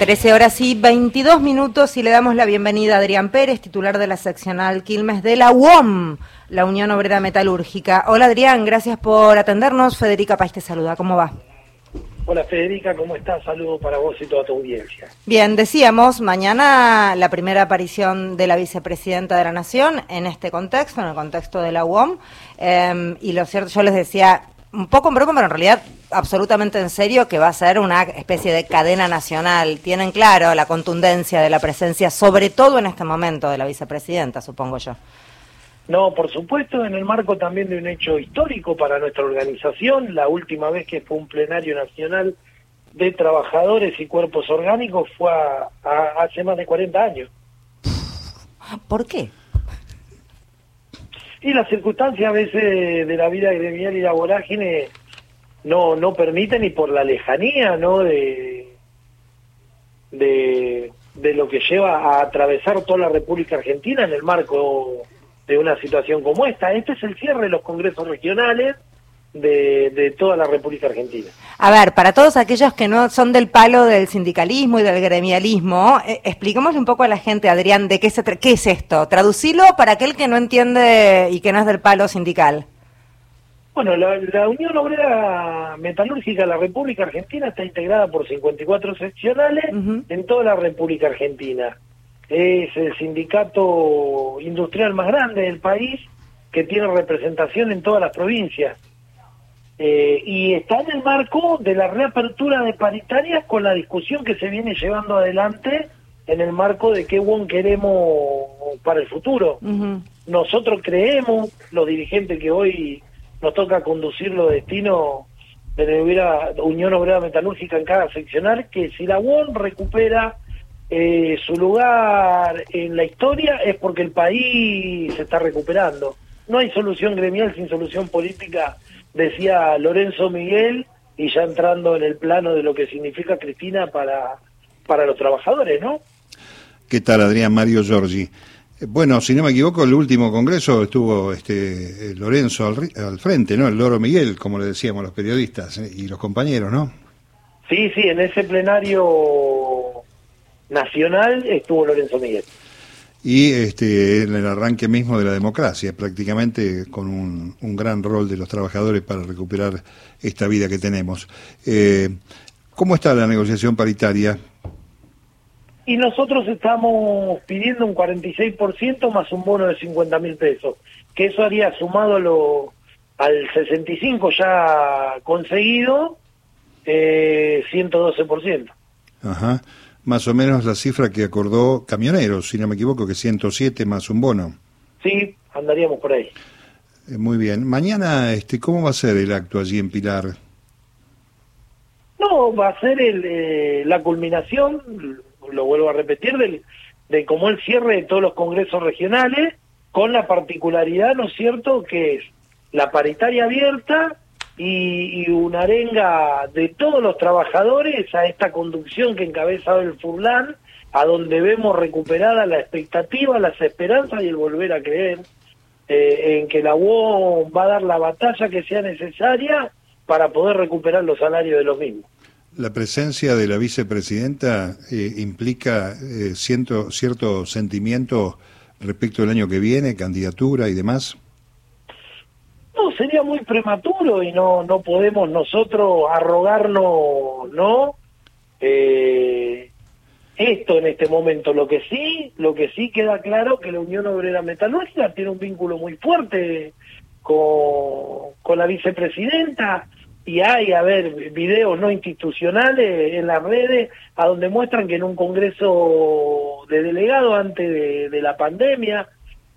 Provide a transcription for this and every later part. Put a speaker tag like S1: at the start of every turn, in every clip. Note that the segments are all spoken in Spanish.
S1: 13 horas y 22 minutos y le damos la bienvenida a Adrián Pérez, titular de la seccional Quilmes de la UOM, la Unión Obrera Metalúrgica. Hola Adrián, gracias por atendernos. Federica País te saluda, ¿cómo va?
S2: Hola Federica, ¿cómo estás? Saludos para vos y toda tu audiencia.
S1: Bien, decíamos, mañana la primera aparición de la vicepresidenta de la Nación en este contexto, en el contexto de la UOM. Em, y lo cierto, yo les decía, un poco en broma, pero en realidad absolutamente en serio que va a ser una especie de cadena nacional. Tienen claro la contundencia de la presencia, sobre todo en este momento, de la vicepresidenta, supongo yo.
S2: No, por supuesto, en el marco también de un hecho histórico para nuestra organización, la última vez que fue un plenario nacional de trabajadores y cuerpos orgánicos fue hace más de 40 años.
S1: ¿Por qué?
S2: Y las circunstancias a veces de la vida gremial y la vorágine no, no permiten y por la lejanía ¿no? de, de, de lo que lleva a atravesar toda la República Argentina en el marco de una situación como esta. Este es el cierre de los congresos regionales de, toda la República Argentina.
S1: A ver, para todos aquellos que no son del palo del sindicalismo y del gremialismo, eh, expliquémosle un poco a la gente, Adrián, de qué, se qué es esto. Traducilo para aquel que no entiende y que no es del palo sindical.
S2: Bueno, la, Unión Obrera Metalúrgica de la República Argentina está integrada por 54 seccionales en toda la República Argentina. Es el sindicato industrial más grande del país que tiene representación en todas las provincias. Eh, y está en el marco de la reapertura de paritarias con la discusión que se viene llevando adelante en el marco de qué buen queremos para el futuro. Nosotros creemos, los dirigentes que hoy nos toca conducir los destinos de la Unión Obrera Metalúrgica en cada seccional, que si la UON recupera eh, su lugar en la historia es porque el país se está recuperando. No hay solución gremial sin solución política decía Lorenzo Miguel, y ya entrando en el plano de lo que significa Cristina para, para los trabajadores, ¿no?
S3: ¿Qué tal, Adrián Mario Giorgi? Eh, bueno, si no me equivoco, el último congreso estuvo este Lorenzo al, frente, ¿no? El Loro Miguel, como le decíamos los periodistas eh, y los compañeros, ¿no?
S2: Sí, sí, en ese plenario nacional estuvo Lorenzo Miguel
S3: y este, en el arranque mismo de la democracia, prácticamente con un, gran rol de los trabajadores para recuperar esta vida que tenemos. Eh, ¿Cómo está la negociación paritaria?
S2: Y nosotros estamos pidiendo un 46% más un bono de 50 mil pesos, que eso haría sumado lo, al 65 ya conseguido, eh, 112%.
S3: Ajá más o menos la cifra que acordó Camioneros, si no me equivoco, que 107 más un bono.
S2: Sí, andaríamos por ahí.
S3: Eh, muy bien. Mañana, este, ¿cómo va a ser el acto allí en Pilar?
S2: No, va a ser el, eh, la culminación, lo vuelvo a repetir, del, de como el cierre de todos los congresos regionales, con la particularidad, ¿no es cierto?, que es la paritaria abierta y, una arenga de todos los trabajadores a esta conducción que encabeza el Furlan, a donde vemos recuperada la expectativa, las esperanzas y el volver a creer eh, en que la UOM va a dar la batalla que sea necesaria para poder recuperar los salarios de los mismos.
S3: La presencia de la vicepresidenta eh, implica eh, cierto, cierto sentimiento respecto del año que viene, candidatura y demás
S2: sería muy prematuro y no, no podemos nosotros arrogarnos, ¿no? Eh, esto en este momento. Lo que sí, lo que sí queda claro que la Unión Obrera Metalúrgica tiene un vínculo muy fuerte con, con la vicepresidenta y hay, a ver, videos no institucionales en las redes a donde muestran que en un congreso de delegados antes de, la pandemia,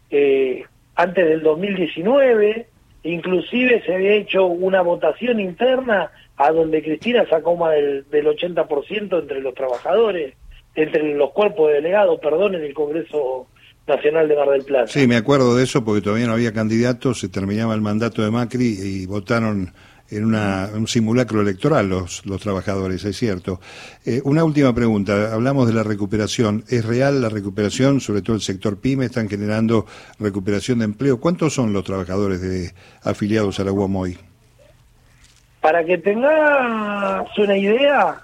S2: eh, antes del 2019, Inclusive se había hecho una votación interna a donde Cristina sacó más del, del 80% entre los trabajadores, entre los cuerpos de delegados, perdón, en el Congreso Nacional de Mar del Plata.
S3: Sí, me acuerdo de eso porque todavía no había candidatos, se terminaba el mandato de Macri y votaron en una, un simulacro electoral los, los trabajadores, es cierto. Eh, una última pregunta, hablamos de la recuperación. ¿Es real la recuperación, sobre todo el sector PYME, están generando recuperación de empleo? ¿Cuántos son los trabajadores de, afiliados a la UOM hoy?
S2: Para que tengas una idea,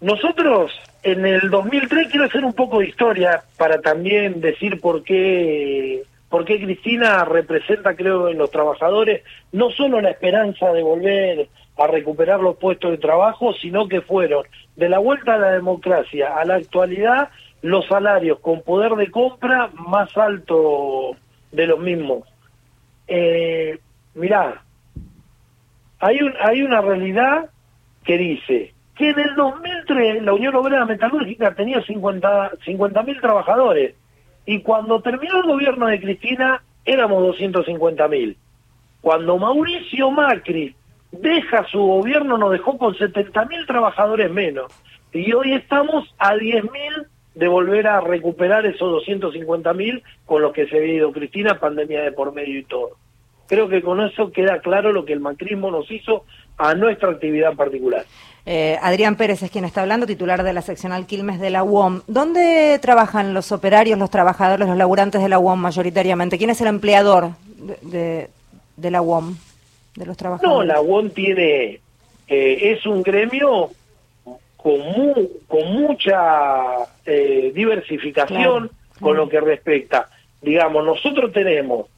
S2: nosotros en el 2003 quiero hacer un poco de historia para también decir por qué, por qué Cristina representa, creo, en los trabajadores no solo la esperanza de volver a recuperar los puestos de trabajo, sino que fueron de la vuelta a la democracia a la actualidad los salarios con poder de compra más alto de los mismos. Eh, mirá, hay, un, hay una realidad que dice que en el 2003 la Unión Obrera Metalúrgica tenía 50 mil trabajadores y cuando terminó el gobierno de Cristina éramos 250 mil. Cuando Mauricio Macri deja su gobierno nos dejó con 70 mil trabajadores menos y hoy estamos a 10 mil de volver a recuperar esos 250 mil con los que se había ido Cristina, pandemia de por medio y todo. Creo que con eso queda claro lo que el macrismo nos hizo a nuestra actividad particular.
S1: Eh, Adrián Pérez es quien está hablando, titular de la seccional Quilmes de la UOM. ¿Dónde trabajan los operarios, los trabajadores, los laburantes de la UOM mayoritariamente? ¿Quién es el empleador de, la UOM, de los trabajadores?
S2: No, la UOM tiene, eh, es un gremio con, con mucha eh, diversificación con lo que respecta. Digamos, nosotros tenemos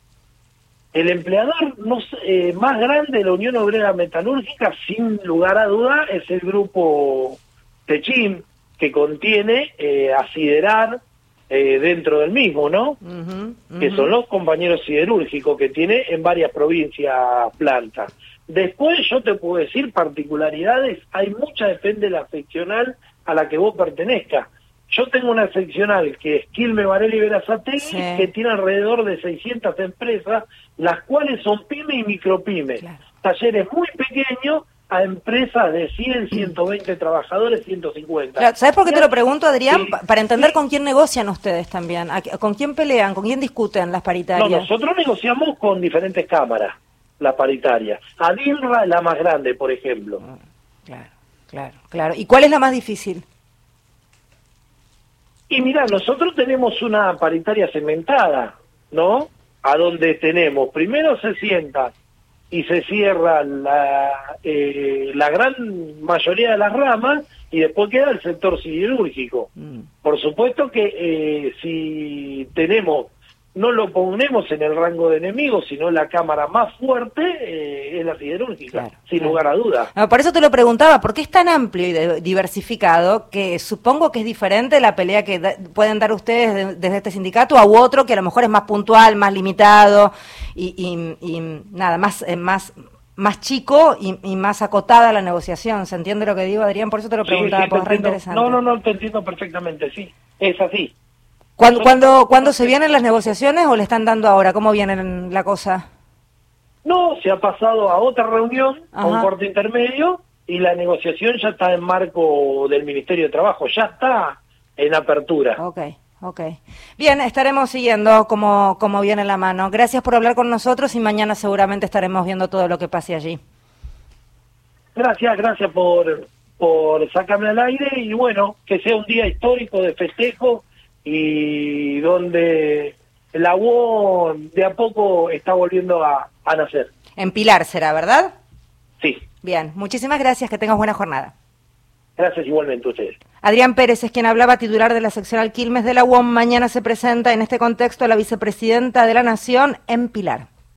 S2: el empleador no, eh, más grande de la Unión Obrera Metalúrgica, sin lugar a duda, es el grupo Techim, que contiene eh, a Siderar eh, dentro del mismo, ¿no? Que son los compañeros siderúrgicos que tiene en varias provincias plantas. Después yo te puedo decir particularidades, hay mucha, depende de la seccional a la que vos pertenezcas. Yo tengo una seccional que es Quilme, Varela y Verazategui, que tiene alrededor de 600 empresas, las cuales son pyme y micropyme. Talleres muy pequeños a empresas de 100, 120 trabajadores, 150.
S1: ¿Sabes por qué te lo pregunto, Adrián? Para entender con quién negocian ustedes también, con quién pelean, con quién discuten las paritarias.
S2: No, nosotros negociamos con diferentes cámaras, la paritaria. Adinra es la más grande, por ejemplo. Ah,
S1: claro, claro, claro. ¿Y cuál es la más difícil?
S2: Y mira, nosotros tenemos una paritaria cementada, ¿no? A donde tenemos, primero se sienta y se cierra la, eh, la gran mayoría de las ramas y después queda el sector siderúrgico. Mm. Por supuesto que eh, si tenemos no lo ponemos en el rango de enemigos, sino la cámara más fuerte eh, es la siderúrgica, sin lugar a duda.
S1: por eso te lo preguntaba, ¿por qué es tan amplio y diversificado que supongo que es diferente la pelea que pueden dar ustedes desde este sindicato a otro que a lo mejor es más puntual, más limitado y, nada, más, eh, más, más chico y, más acotada la negociación? ¿Se entiende lo que digo, Adrián? Por eso te lo preguntaba, porque es
S2: No, no, no, te entiendo perfectamente, sí, es así.
S1: ¿Cuándo, cuándo, ¿Cuándo se vienen las negociaciones o le están dando ahora? ¿Cómo vienen la cosa?
S2: No, se ha pasado a otra reunión, a un corte intermedio, y la negociación ya está en marco del Ministerio de Trabajo, ya está en apertura.
S1: Ok, ok. Bien, estaremos siguiendo cómo, cómo viene la mano. Gracias por hablar con nosotros y mañana seguramente estaremos viendo todo lo que pase allí.
S2: Gracias, gracias por, por sacarme al aire y bueno, que sea un día histórico de festejo y donde la UOM de a poco está volviendo a, nacer.
S1: En Pilar será, ¿verdad?
S2: Sí.
S1: Bien, muchísimas gracias, que tengas buena jornada.
S2: Gracias igualmente a ustedes.
S1: Adrián Pérez es quien hablaba, titular de la seccional Quilmes de la UOM. Mañana se presenta en este contexto la vicepresidenta de la Nación en Pilar.